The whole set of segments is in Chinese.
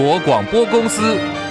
国广播公司。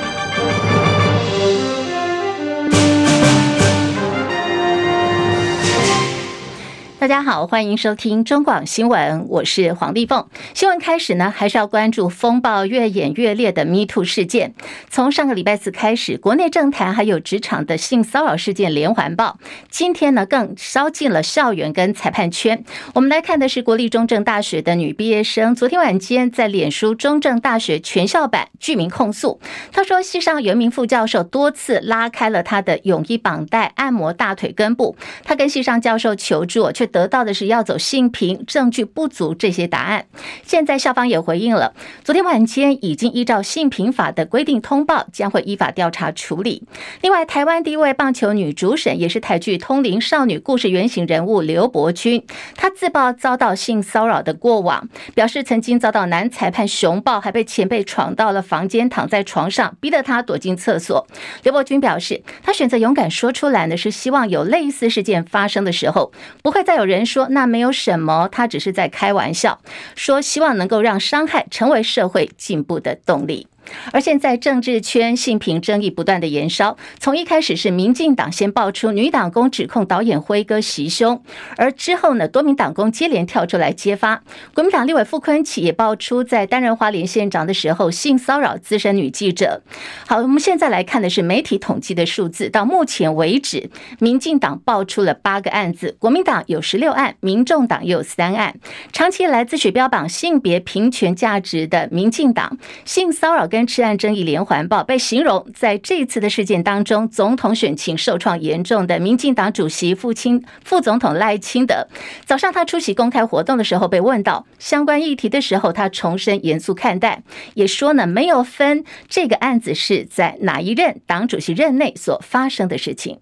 大家好，欢迎收听中广新闻，我是黄丽凤。新闻开始呢，还是要关注风暴越演越烈的 MeToo 事件。从上个礼拜四开始，国内政坛还有职场的性骚扰事件连环爆。今天呢，更烧进了校园跟裁判圈。我们来看的是国立中正大学的女毕业生，昨天晚间在脸书中正大学全校版具名控诉。她说，系上有一名副教授多次拉开了她的泳衣绑带，按摩大腿根部。她跟系上教授求助，却得得到的是要走性平，证据不足这些答案。现在校方也回应了，昨天晚间已经依照性平法的规定通报，将会依法调查处理。另外，台湾第一位棒球女主审，也是台剧《通灵少女》故事原型人物刘伯君，她自曝遭到性骚扰的过往，表示曾经遭到男裁判熊抱，还被前辈闯到了房间，躺在床上，逼得她躲进厕所。刘伯君表示，他选择勇敢说出来呢，是希望有类似事件发生的时候，不会再有人说那没有什么，他只是在开玩笑，说希望能够让伤害成为社会进步的动力。而现在政治圈性平争议不断的延烧，从一开始是民进党先爆出女党工指控导演辉哥袭胸，而之后呢，多名党工接连跳出来揭发。国民党立委傅昆萁也爆出在担任花莲县长的时候性骚扰资深女记者。好，我们现在来看的是媒体统计的数字，到目前为止，民进党爆出了八个案子，国民党有十六案，民众党也有三案。长期来自诩标榜性别平权价值的民进党，性骚扰跟跟吃案争议连环爆，被形容在这次的事件当中，总统选情受创严重的民进党主席父亲副总统赖清德，早上他出席公开活动的时候，被问到相关议题的时候，他重申严肃看待，也说呢没有分这个案子是在哪一任党主席任内所发生的事情。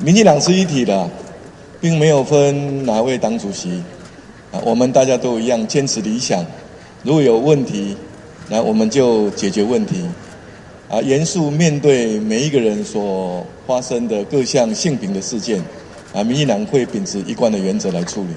民进党是一体的，并没有分哪位党主席啊，我们大家都一样坚持理想，如果有问题。那我们就解决问题，啊，严肃面对每一个人所发生的各项性平的事件，啊，民进党会秉持一贯的原则来处理。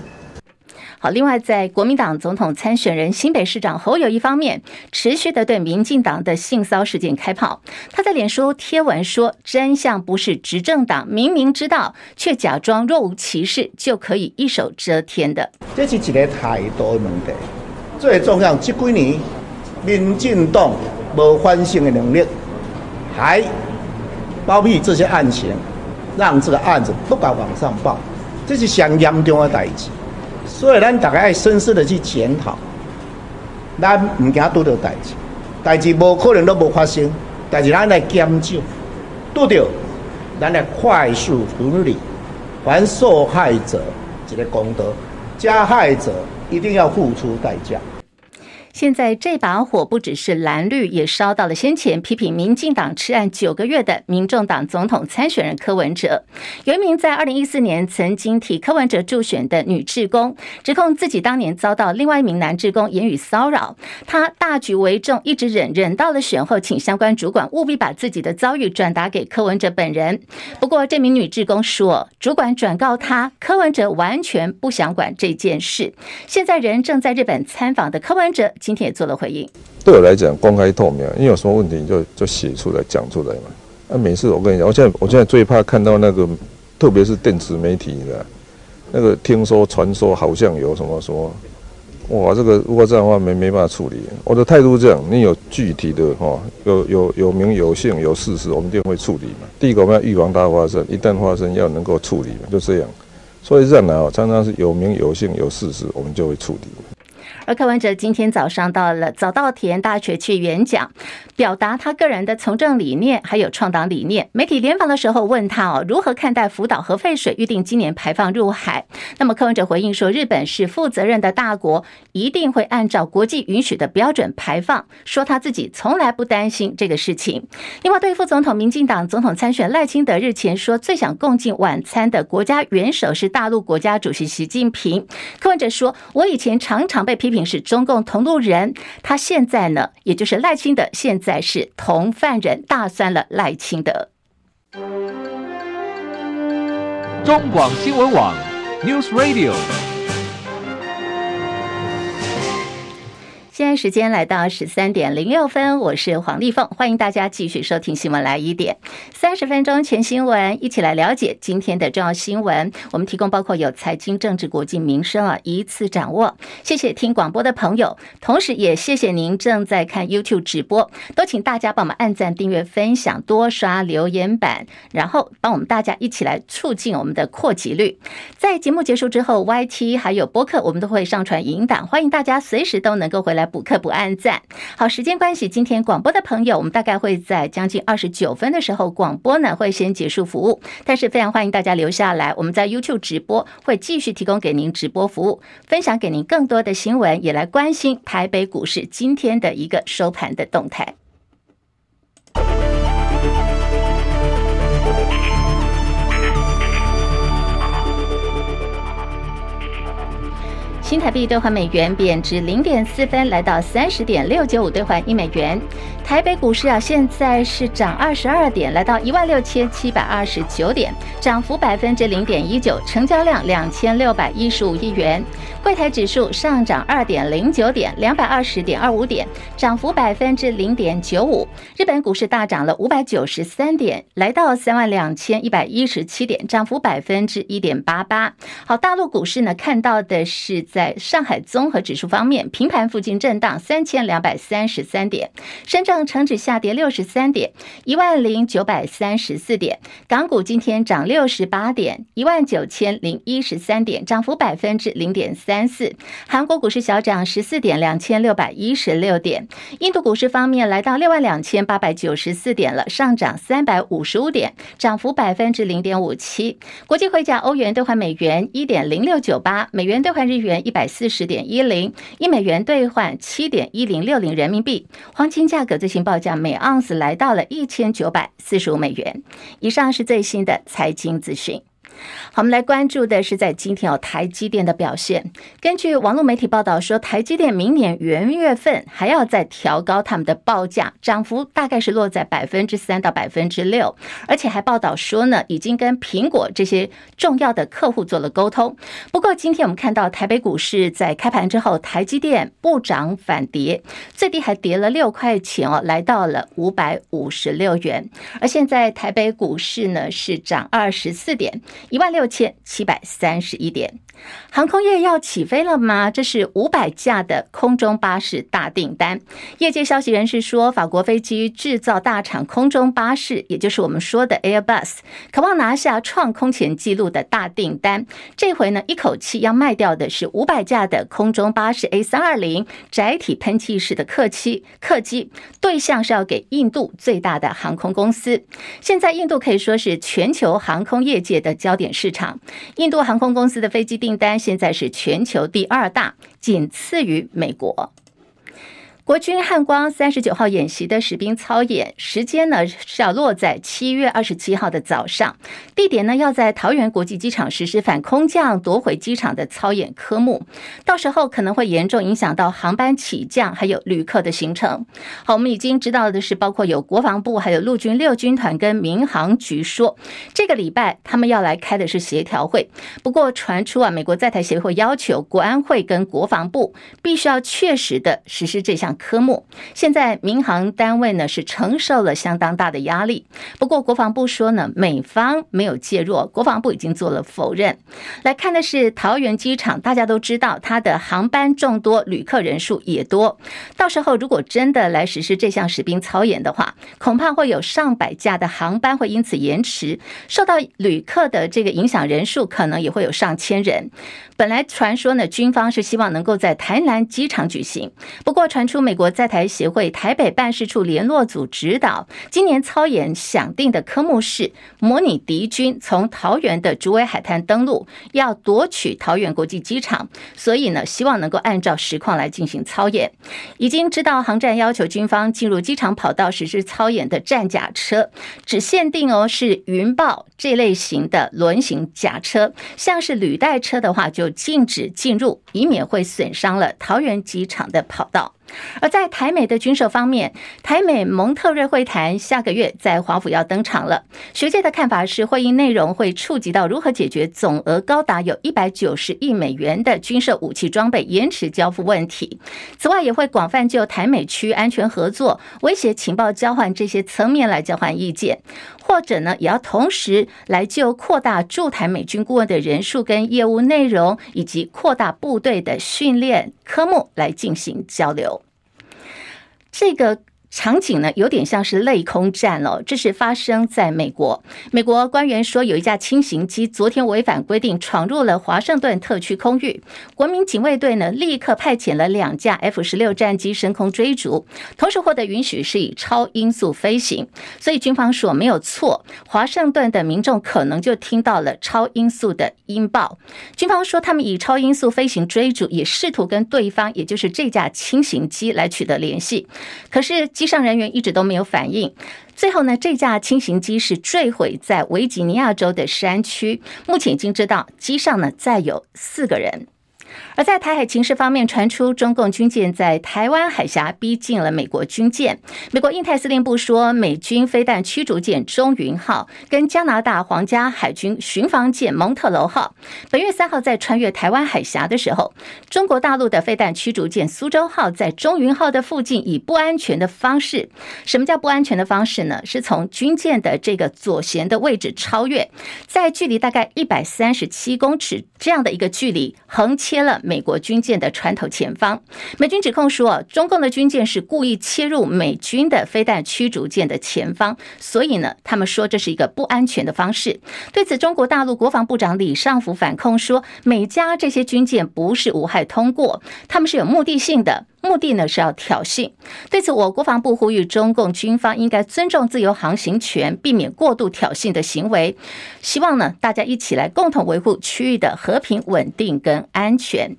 好，另外在国民党总统参选人新北市长侯友宜方面，持续的对民进党的性骚事件开炮。他在脸书贴文说：“真相不是执政党明明知道，却假装若无其事就可以一手遮天的。”这是一个态度问题，最重要这几年。民进党无反省的能力，还包庇这些案情，让这个案子不敢往上报，这是相严重的代志。所以咱大家要深思的去检讨，咱唔惊拄到代志，代志无可能都无发生，但是咱来检究，拄到，咱来快速处理，还受害者一个公道，加害者一定要付出代价。现在这把火不只是蓝绿，也烧到了先前批评民进党吃案九个月的民众党总统参选人柯文哲。有一名在二零一四年曾经替柯文哲助选的女职工，指控自己当年遭到另外一名男职工言语骚扰，她大局为重，一直忍忍到了选后，请相关主管务必把自己的遭遇转达给柯文哲本人。不过这名女职工说，主管转告她，柯文哲完全不想管这件事。现在人正在日本参访的柯文哲。今天也做了回应。对我来讲，公开透明，因为有什么问题就就写出来讲出来嘛。那、啊、每次我跟你讲，我现在我现在最怕看到那个，特别是电子媒体的，那个听说传说好像有什么什么，哇，这个如果这样的话没没办法处理。我的态度是这样，你有具体的哈，有有有名有姓有事实，我们一定会处理嘛。第一个我们要预防它发生，一旦发生要能够处理嘛，就这样。所以这样来哦，常常是有名有姓有事实，我们就会处理。而柯文哲今天早上到了早稻田大学去演讲，表达他个人的从政理念，还有创党理念。媒体联访的时候问他哦，如何看待福岛核废水预定今年排放入海？那么柯文哲回应说，日本是负责任的大国，一定会按照国际允许的标准排放。说他自己从来不担心这个事情。另外，对副总统民进党总统参选赖清德日前说，最想共进晚餐的国家元首是大陆国家主席习近平。柯文哲说，我以前常常被批评。是中共同路人，他现在呢，也就是赖清德，现在是同犯人，大酸了赖清德。中广新闻网 News Radio。现在时间来到十三点零六分，我是黄丽凤，欢迎大家继续收听新闻来一点三十分钟全新闻，一起来了解今天的重要新闻。我们提供包括有财经、政治、国际、民生啊，一次掌握。谢谢听广播的朋友，同时也谢谢您正在看 YouTube 直播，都请大家帮我们按赞、订阅、分享，多刷留言板，然后帮我们大家一起来促进我们的扩及率。在节目结束之后，YT 还有播客，我们都会上传影音档，欢迎大家随时都能够回来。补课不按赞，好，时间关系，今天广播的朋友，我们大概会在将近二十九分的时候，广播呢会先结束服务，但是非常欢迎大家留下来，我们在 YouTube 直播会继续提供给您直播服务，分享给您更多的新闻，也来关心台北股市今天的一个收盘的动态。新台币兑换美元贬值零点四分，来到三十点六九五兑换一美元。台北股市啊，现在是涨二十二点，来到一万六千七百二十九点，涨幅百分之零点一九，成交量两千六百一十五亿元。柜台指数上涨二点零九点，两百二十点二五点，涨幅百分之零点九五。日本股市大涨了五百九十三点，来到三万两千一百一十七点，涨幅百分之一点八八。好，大陆股市呢，看到的是在上海综合指数方面，平盘附近震荡三千两百三十三点，深圳。成指下跌六十三点，一万零九百三十四点。港股今天涨六十八点，一万九千零一十三点，涨幅百分之零点三四。韩国股市小涨十四点，两千六百一十六点。印度股市方面来到六万两千八百九十四点了，上涨三百五十五点，涨幅百分之零点五七。国际汇价，欧元兑换美元一点零六九八，美元兑换日元一百四十点一零，一美元兑换七点一零六零人民币。黄金价格最新报价每盎司来到了一千九百四十五美元。以上是最新的财经资讯。好，我们来关注的是在今天哦台积电的表现。根据网络媒体报道说，台积电明年元月份还要再调高他们的报价，涨幅大概是落在百分之三到百分之六。而且还报道说呢，已经跟苹果这些重要的客户做了沟通。不过今天我们看到台北股市在开盘之后，台积电不涨反跌，最低还跌了六块钱哦，来到了五百五十六元。而现在台北股市呢是涨二十四点。一万六千七百三十一点。航空业要起飞了吗？这是五百架的空中巴士大订单。业界消息人士说，法国飞机制造大厂空中巴士，也就是我们说的 Airbus，渴望拿下创空前纪录的大订单。这回呢，一口气要卖掉的是五百架的空中巴士 A 三二零载体喷气式的客机。客机对象是要给印度最大的航空公司。现在印度可以说是全球航空业界的焦点市场。印度航空公司的飞机订单现在是全球第二大，仅次于美国。国军汉光三十九号演习的实兵操演时间呢是要落在七月二十七号的早上，地点呢要在桃园国际机场实施反空降夺回机场的操演科目，到时候可能会严重影响到航班起降还有旅客的行程。好，我们已经知道的是，包括有国防部、还有陆军六军团跟民航局说，这个礼拜他们要来开的是协调会。不过传出啊，美国在台协会要求国安会跟国防部必须要确实的实施这项。科目现在民航单位呢是承受了相当大的压力，不过国防部说呢，美方没有介入，国防部已经做了否认。来看的是桃园机场，大家都知道它的航班众多，旅客人数也多，到时候如果真的来实施这项实兵操演的话，恐怕会有上百架的航班会因此延迟，受到旅客的这个影响，人数可能也会有上千人。本来传说呢，军方是希望能够在台南机场举行，不过传出美国在台协会台北办事处联络组指导，今年操演想定的科目是模拟敌军从桃园的竹围海滩登陆，要夺取桃园国际机场，所以呢，希望能够按照实况来进行操演。已经知道航站要求军方进入机场跑道实施操演的战甲车，只限定哦是云豹这类型的轮型甲车，像是履带车的话就。禁止进入，以免会损伤了桃园机场的跑道。而在台美的军售方面，台美蒙特瑞会谈下个月在华府要登场了。学界的看法是，会议内容会触及到如何解决总额高达有一百九十亿美元的军售武器装备延迟交付问题。此外，也会广泛就台美区安全合作、威胁情报交换这些层面来交换意见，或者呢，也要同时来就扩大驻台美军顾问的人数跟业务内容，以及扩大部队的训练科目来进行交流。这个。场景呢，有点像是类空战哦。这是发生在美国。美国官员说，有一架轻型机昨天违反规定闯入了华盛顿特区空域。国民警卫队呢，立刻派遣了两架 F 十六战机升空追逐，同时获得允许是以超音速飞行。所以军方说没有错，华盛顿的民众可能就听到了超音速的音报。军方说他们以超音速飞行追逐，也试图跟对方，也就是这架轻型机来取得联系。可是机上人员一直都没有反应，最后呢，这架轻型机是坠毁在维吉尼亚州的山区。目前已经知道机上呢载有四个人。而在台海情势方面，传出中共军舰在台湾海峡逼近了美国军舰。美国印太司令部说，美军飞弹驱逐舰“中云号”跟加拿大皇家海军巡防舰“蒙特楼号”本月三号在穿越台湾海峡的时候，中国大陆的飞弹驱逐舰“苏州号”在“中云号”的附近以不安全的方式，什么叫不安全的方式呢？是从军舰的这个左舷的位置超越，在距离大概一百三十七公尺这样的一个距离横切了。美国军舰的船头前方，美军指控说，中共的军舰是故意切入美军的飞弹驱逐舰的前方，所以呢，他们说这是一个不安全的方式。对此，中国大陆国防部长李尚福反控说，美加这些军舰不是无害通过，他们是有目的性的，目的呢是要挑衅。对此，我国防部呼吁中共军方应该尊重自由航行权，避免过度挑衅的行为。希望呢，大家一起来共同维护区域的和平稳定跟安全。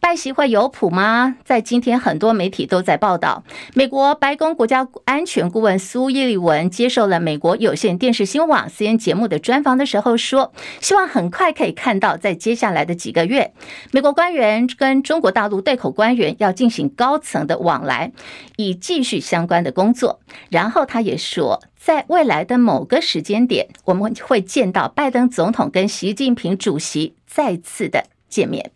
拜习会有谱吗？在今天，很多媒体都在报道，美国白宫国家安全顾问苏伊利文接受了美国有线电视新闻网 CNN 节目的专访的时候说，希望很快可以看到，在接下来的几个月，美国官员跟中国大陆对口官员要进行高层的往来，以继续相关的工作。然后他也说，在未来的某个时间点，我们会见到拜登总统跟习近平主席再次的见面。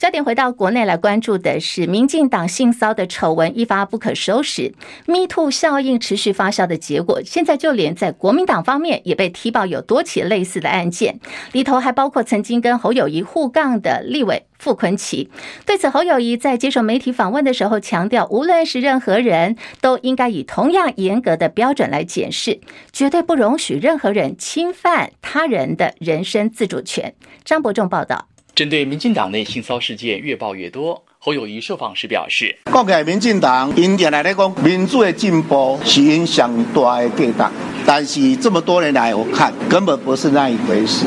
焦点回到国内来关注的是，民进党性骚的丑闻一发不可收拾，Me Too 效应持续发酵的结果，现在就连在国民党方面也被踢爆有多起类似的案件，里头还包括曾经跟侯友谊互杠的立委傅昆奇。对此，侯友谊在接受媒体访问的时候强调，无论是任何人都应该以同样严格的标准来检视，绝对不容许任何人侵犯他人的人身自主权。张伯仲报道。针对民进党内性骚事件越爆越多，侯友谊受访时表示：“讲起来，民进党因点来讲，民主的进步是因上大的价值，但是这么多年来，我看根本不是那一回事。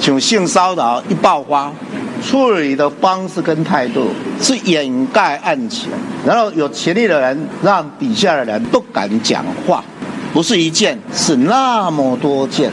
像性骚扰一爆发，处理的方式跟态度是掩盖案情，然后有权力的人让底下的人不敢讲话，不是一件，是那么多件。”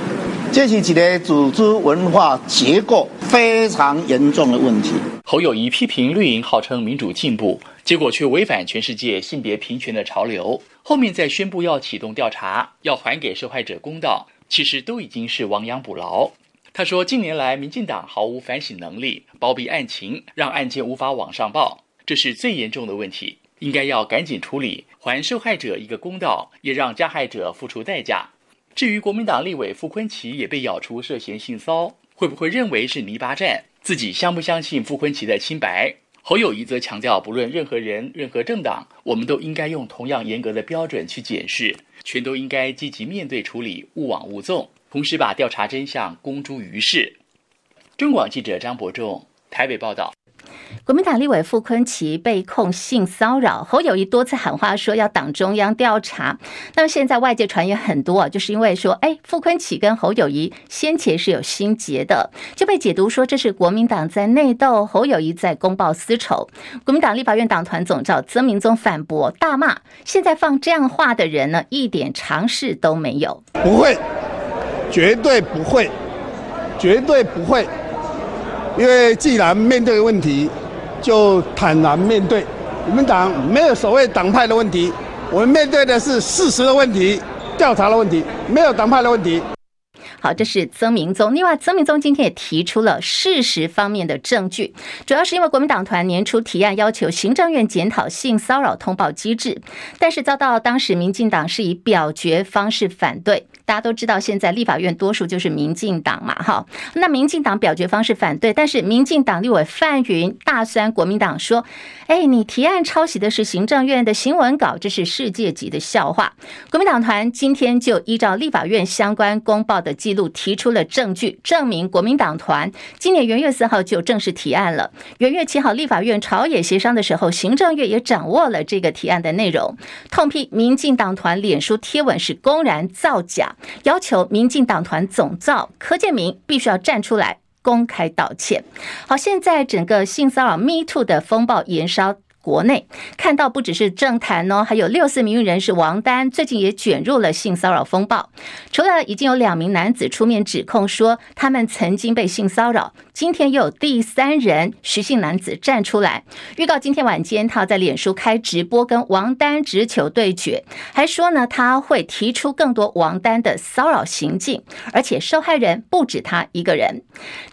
这是一个组织文化结构非常严重的问题。侯友宜批评绿营号称民主进步，结果却违反全世界性别平权的潮流。后面再宣布要启动调查，要还给受害者公道，其实都已经是亡羊补牢。他说，近年来民进党毫无反省能力，包庇案情，让案件无法往上报，这是最严重的问题，应该要赶紧处理，还受害者一个公道，也让加害者付出代价。至于国民党立委傅昆萁也被咬出涉嫌性骚，会不会认为是泥巴战？自己相不相信傅昆萁的清白？侯友谊则强调，不论任何人、任何政党，我们都应该用同样严格的标准去检视，全都应该积极面对处理，勿往勿纵，同时把调查真相公诸于世。中广记者张伯仲台北报道。国民党立委傅昆萁被控性骚扰，侯友谊多次喊话说要党中央调查。那么现在外界传言很多啊，就是因为说，哎，傅昆萁跟侯友谊先前是有心结的，就被解读说这是国民党在内斗，侯友谊在公报私仇。国民党立法院党团总召曾铭宗反驳大骂，现在放这样话的人呢，一点常识都没有。不会，绝对不会，绝对不会。因为既然面对问题，就坦然面对，我们党没有所谓党派的问题，我们面对的是事实的问题、调查的问题，没有党派的问题。好，这是曾明宗。另外，曾明宗今天也提出了事实方面的证据，主要是因为国民党团年初提案要求行政院检讨性骚扰通报机制，但是遭到当时民进党是以表决方式反对。大家都知道，现在立法院多数就是民进党嘛，哈。那民进党表决方式反对，但是民进党立委范云大酸国民党说：“哎，你提案抄袭的是行政院的新闻稿，这是世界级的笑话。”国民党团今天就依照立法院相关公报的记录，提出了证据，证明国民党团今年元月四号就正式提案了。元月七号立法院朝野协商的时候，行政院也掌握了这个提案的内容，痛批民进党团脸书贴文是公然造假。要求民进党团总造柯建铭必须要站出来公开道歉。好，现在整个性骚扰 Me Too 的风暴延烧。国内看到不只是政坛哦，还有六四名运人士王丹最近也卷入了性骚扰风暴。除了已经有两名男子出面指控说他们曾经被性骚扰，今天又有第三人徐姓男子站出来，预告今天晚间他要在脸书开直播跟王丹直球对决，还说呢他会提出更多王丹的骚扰行径，而且受害人不止他一个人。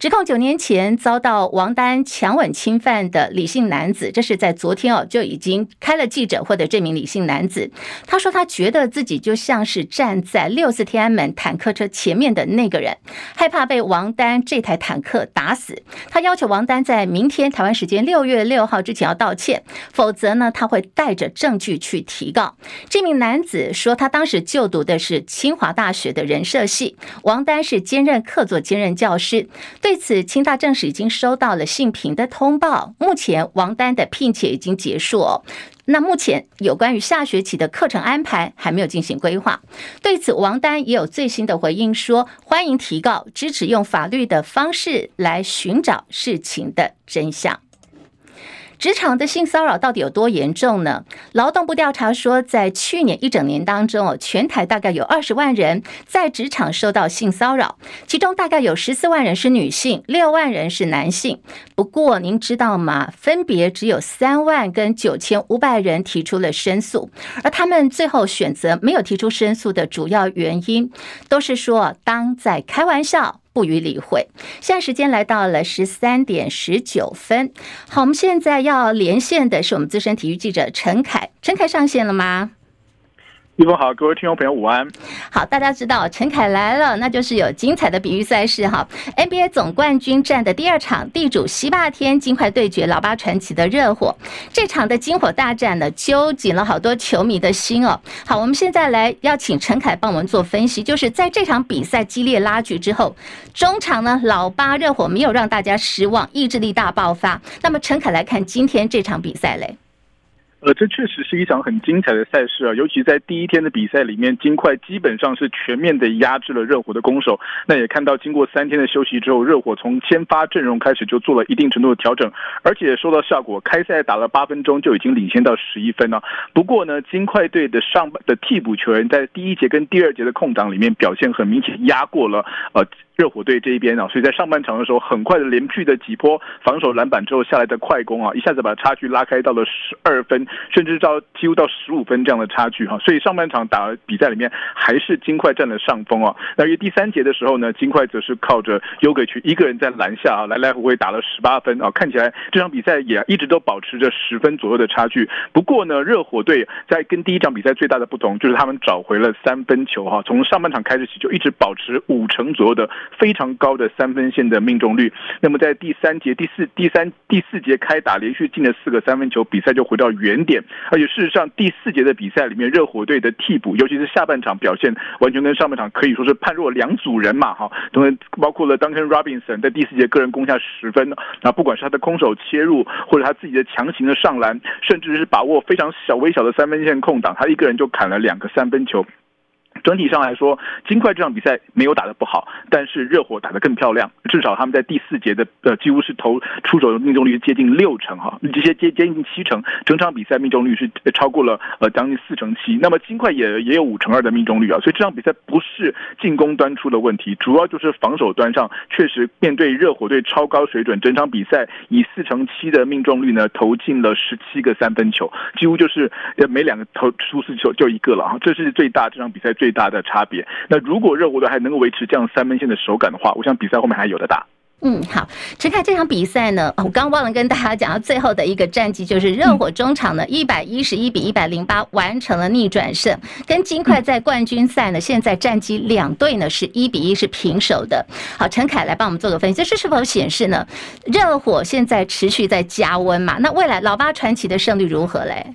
指控九年前遭到王丹强吻侵犯的李姓男子，这是在昨天。天哦，就已经开了记者会的这名李姓男子，他说他觉得自己就像是站在六四天安门坦克车前面的那个人，害怕被王丹这台坦克打死。他要求王丹在明天台湾时间六月六号之前要道歉，否则呢他会带着证据去提告。这名男子说他当时就读的是清华大学的人社系，王丹是兼任客座兼任教师。对此，清大证实已经收到了性平的通报，目前王丹的聘请已经。结束哦。那目前有关于下学期的课程安排还没有进行规划。对此，王丹也有最新的回应说，欢迎提告，支持用法律的方式来寻找事情的真相。职场的性骚扰到底有多严重呢？劳动部调查说，在去年一整年当中哦，全台大概有二十万人在职场受到性骚扰，其中大概有十四万人是女性，六万人是男性。不过您知道吗？分别只有三万跟九千五百人提出了申诉，而他们最后选择没有提出申诉的主要原因，都是说当在开玩笑。不予理会。现在时间来到了十三点十九分。好，我们现在要连线的是我们资深体育记者陈凯。陈凯上线了吗？一峰好，各位听众朋友午安。好，大家知道陈凯来了，那就是有精彩的比喻赛事哈。NBA 总冠军战的第二场，地主西霸天金块对决老八传奇的热火。这场的金火大战呢，揪紧了好多球迷的心哦。好，我们现在来邀请陈凯帮我们做分析，就是在这场比赛激烈拉锯之后，中场呢老八热火没有让大家失望，意志力大爆发。那么陈凯来看今天这场比赛嘞？呃，这确实是一场很精彩的赛事啊，尤其在第一天的比赛里面，金块基本上是全面的压制了热火的攻守。那也看到，经过三天的休息之后，热火从先发阵容开始就做了一定程度的调整，而且收到效果，开赛打了八分钟就已经领先到十一分了。不过呢，金块队的上半的替补球员在第一节跟第二节的空档里面表现很明显，压过了呃。热火队这一边啊，所以在上半场的时候，很快的连续的几波防守篮板之后下来的快攻啊，一下子把差距拉开到了十二分，甚至到几乎到十五分这样的差距哈。所以上半场打比赛里面还是金块占了上风啊。那于第三节的时候呢，金块则是靠着尤给区一个人在篮下啊，来来回回打了十八分啊，看起来这场比赛也一直都保持着十分左右的差距。不过呢，热火队在跟第一场比赛最大的不同就是他们找回了三分球哈，从上半场开始起就一直保持五成左右的。非常高的三分线的命中率。那么在第三节、第四、第三、第四节开打，连续进了四个三分球，比赛就回到原点。而且事实上，第四节的比赛里面，热火队的替补，尤其是下半场表现，完全跟上半场可以说是判若两组人马哈。当然，包括了 Duncan Robinson 在第四节个人攻下十分，那，不管是他的空手切入，或者他自己的强行的上篮，甚至是把握非常小微小的三分线空档，他一个人就砍了两个三分球。整体上来说，金块这场比赛没有打得不好，但是热火打得更漂亮。至少他们在第四节的呃，几乎是投出手的命中率接近六成哈，这些接接近七成，整场比赛命中率是超过了呃将近四成七。那么金块也也有五成二的命中率啊，所以这场比赛不是进攻端出了问题，主要就是防守端上确实面对热火队超高水准，整场比赛以四成七的命中率呢投进了十七个三分球，几乎就是呃每两个投出四球就一个了哈，这是最大这场比赛最。最大的差别。那如果热火队还能够维持这样三分线的手感的话，我想比赛后面还有的打。嗯，好，陈凯，这场比赛呢，我刚忘了跟大家讲到最后的一个战绩，就是热火中场呢一百一十一比一百零八完成了逆转胜，跟金块在冠军赛呢，现在战绩两队呢是一比一是平手的。好，陈凯来帮我们做个分析，这是是否显示呢，热火现在持续在加温嘛？那未来老八传奇的胜率如何嘞？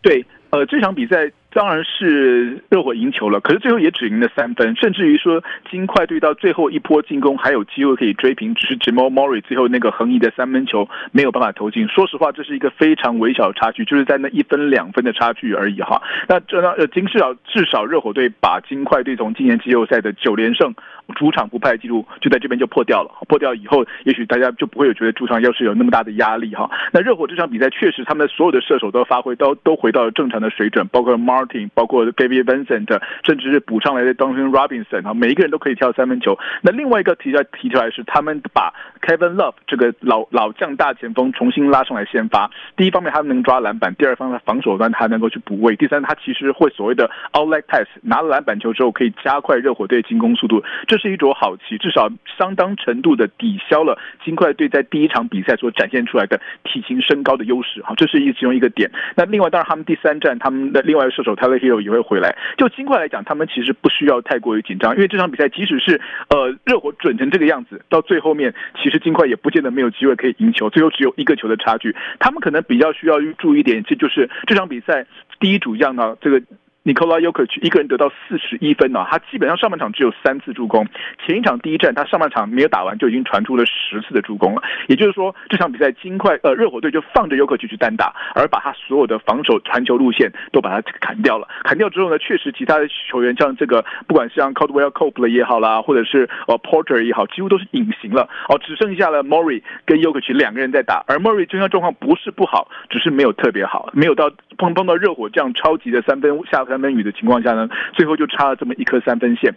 对，呃，这场比赛。当然是热火赢球了，可是最后也只赢了三分，甚至于说金块队到最后一波进攻还有机会可以追平，只是 Jamal Murray 最后那个横移的三分球没有办法投进。说实话，这是一个非常微小的差距，就是在那一分两分的差距而已哈。那这让呃金至少至少热火队把金块队从今年季后赛的九连胜主场不败记录就在这边就破掉了，破掉以后，也许大家就不会有觉得主场要是有那么大的压力哈。那热火这场比赛确实他们所有的射手都发挥都都回到了正常的水准，包括 Mar。包括 Gabe Vincent，甚至是补上来的 Duncan Robinson 啊，每一个人都可以跳三分球。那另外一个提出来提出来是，他们把 Kevin Love 这个老老将大前锋重新拉上来先发。第一方面他们能抓篮板，第二方面防守端他能够去补位，第三他其实会所谓的 Outlet Pass，拿了篮板球之后可以加快热火队进攻速度，这是一种好棋，至少相当程度的抵消了金块队在第一场比赛所展现出来的体型身高的优势。哈，这是一其中一个点。那另外当然他们第三站他们的另外一个射手。他的 hero 也会回来。就金块来讲，他们其实不需要太过于紧张，因为这场比赛即使是呃热火准成这个样子，到最后面其实金块也不见得没有机会可以赢球，最后只有一个球的差距。他们可能比较需要注意一点，这就是这场比赛第一主将呢这个。Nikola Jokic 一个人得到四十一分呢，他基本上上半场只有三次助攻。前一场第一战他上半场没有打完就已经传出了十次的助攻了。也就是说，这场比赛金块呃热火队就放着 Jokic 去单打，而把他所有的防守传球路线都把他砍掉了。砍掉之后呢，确实其他的球员像这个不管是像 Caldwell Pope 也好啦，或者是呃 Porter 也好，几乎都是隐形了哦，只剩下了 Murray 跟 Jokic 两个人在打。而 Murray 正常状况不是不好，只是没有特别好，没有到碰碰到热火这样超级的三分下。三分雨的情况下呢，最后就差了这么一颗三分线，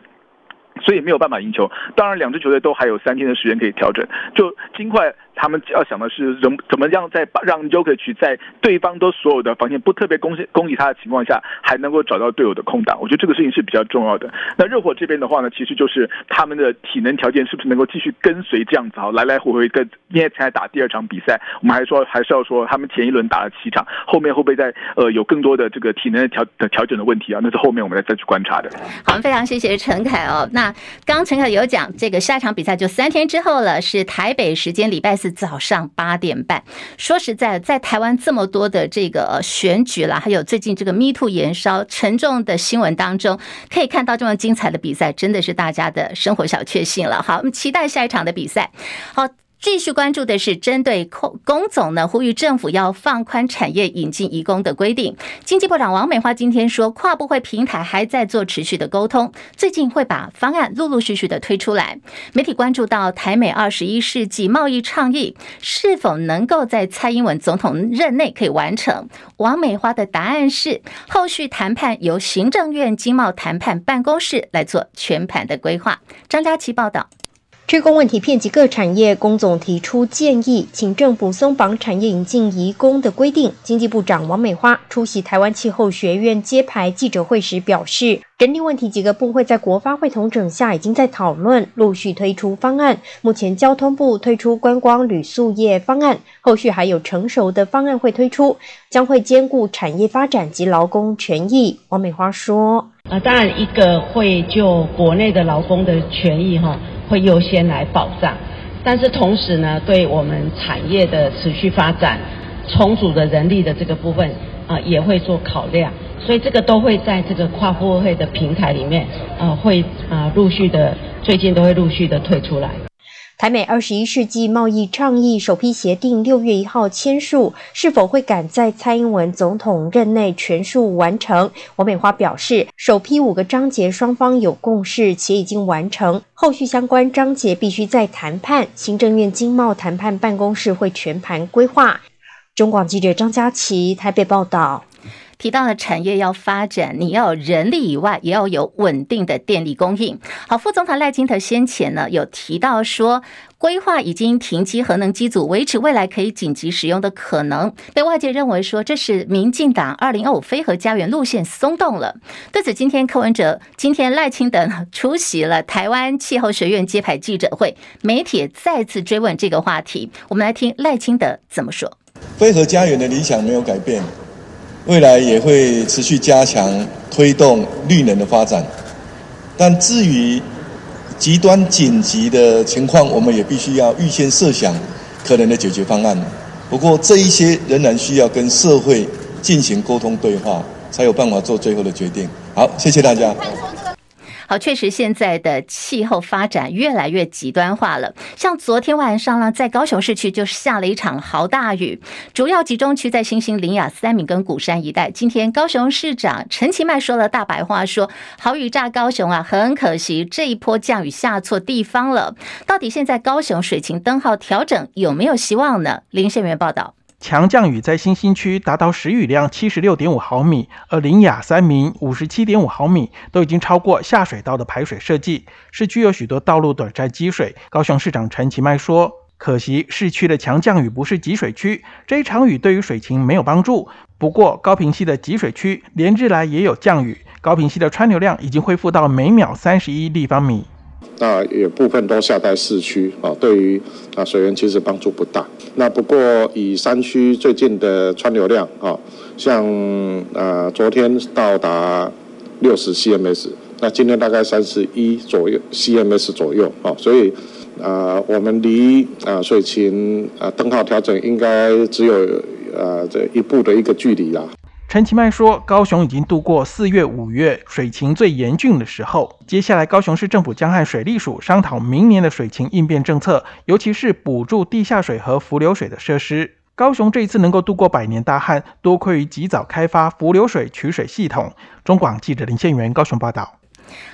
所以没有办法赢球。当然，两支球队都还有三天的时间可以调整。就尽快。他们要想的是怎怎么样在让 Jokic 在对方都所有的防线不特别攻攻击他的情况下，还能够找到队友的空档。我觉得这个事情是比较重要的。那热火这边的话呢，其实就是他们的体能条件是不是能够继续跟随这样子啊，来来回回跟，因为才打第二场比赛，我们还说还是要说他们前一轮打了七场，后面会不会再呃有更多的这个体能的调的调整的问题啊？那是后面我们再再去观察的。好，非常谢谢陈凯哦。那刚刚陈凯有讲这个下场比赛就三天之后了，是台北时间礼拜是早上八点半。说实在，在台湾这么多的这个选举了，还有最近这个 Me Too 延烧沉重的新闻当中，可以看到这么精彩的比赛，真的是大家的生活小确幸了。好，我们期待下一场的比赛。好。继续关注的是针对工工总呢，呼吁政府要放宽产业引进移工的规定。经济部长王美花今天说，跨部会平台还在做持续的沟通，最近会把方案陆陆续续的推出来。媒体关注到台美二十一世纪贸易倡议是否能够在蔡英文总统任内可以完成。王美花的答案是，后续谈判由行政院经贸谈判办公室来做全盘的规划。张佳琪报道。缺工问题遍及各产业，工总提出建议，请政府松绑产业引进移工的规定。经济部长王美花出席台湾气候学院揭牌记者会时表示，人力问题几个部会在国发会统整下已经在讨论，陆续推出方案。目前交通部推出观光旅宿业方案，后续还有成熟的方案会推出，将会兼顾产业发展及劳工权益。王美花说：“呃，当然一个会就国内的劳工的权益哈。”会优先来保障，但是同时呢，对我们产业的持续发展、重组的人力的这个部分啊、也会做考量，所以这个都会在这个跨部会的平台里面啊、呃，会啊、陆续的，最近都会陆续的退出来。台美二十一世纪贸易倡议首批协定六月一号签署，是否会赶在蔡英文总统任内全数完成？王美花表示，首批五个章节双方有共识且已经完成，后续相关章节必须再谈判。行政院经贸谈判办公室会全盘规划。中广记者张佳琪台北报道。提到了产业要发展，你要人力以外，也要有稳定的电力供应。好，副总统赖清德先前呢有提到说，规划已经停机核能机组，维持未来可以紧急使用的可能。被外界认为说，这是民进党二零二五非核家园路线松动了。对此，今天柯文哲今天赖清德出席了台湾气候学院揭牌记者会，媒体再次追问这个话题。我们来听赖清德怎么说：非核家园的理想没有改变。未来也会持续加强推动绿能的发展，但至于极端紧急的情况，我们也必须要预先设想可能的解决方案。不过这一些仍然需要跟社会进行沟通对话，才有办法做最后的决定。好，谢谢大家。好，确实现在的气候发展越来越极端化了。像昨天晚上呢，在高雄市区就下了一场豪大雨，主要集中区在新兴、林雅、三民跟鼓山一带。今天高雄市长陈其迈说了大白话，说豪雨炸高雄啊，很可惜这一波降雨下错地方了。到底现在高雄水情灯号调整有没有希望呢？林宪元报道。强降雨在新兴区达到时雨量七十六点五毫米，而苓雅三民五十七点五毫米，都已经超过下水道的排水设计。市区有许多道路短暂积水。高雄市长陈其迈说：“可惜市区的强降雨不是集水区，这一场雨对于水情没有帮助。不过高屏溪的集水区连日来也有降雨，高屏溪的川流量已经恢复到每秒三十一立方米。”那也部分都下在市区啊，对于啊水源其实帮助不大。那不过以山区最近的川流量啊，像啊昨天到达六十 CMS，那今天大概三十一左右 CMS 左右啊，所以啊我们离啊水情啊灯号调整应该只有啊这一步的一个距离啦。陈其迈说：“高雄已经度过四月、五月水情最严峻的时候，接下来高雄市政府将和水利署商讨明年的水情应变政策，尤其是补助地下水和浮流水的设施。高雄这一次能够度过百年大旱，多亏于及早开发浮流水取水系统。”中广记者林宪元高雄报道。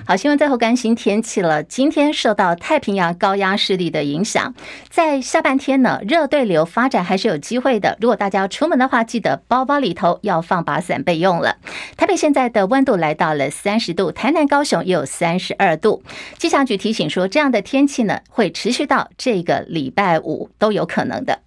好，新闻最后关心天气了。今天受到太平洋高压势力的影响，在下半天呢，热对流发展还是有机会的。如果大家要出门的话，记得包包里头要放把伞备用了。台北现在的温度来到了三十度，台南、高雄也有三十二度。气象局提醒说，这样的天气呢，会持续到这个礼拜五都有可能的。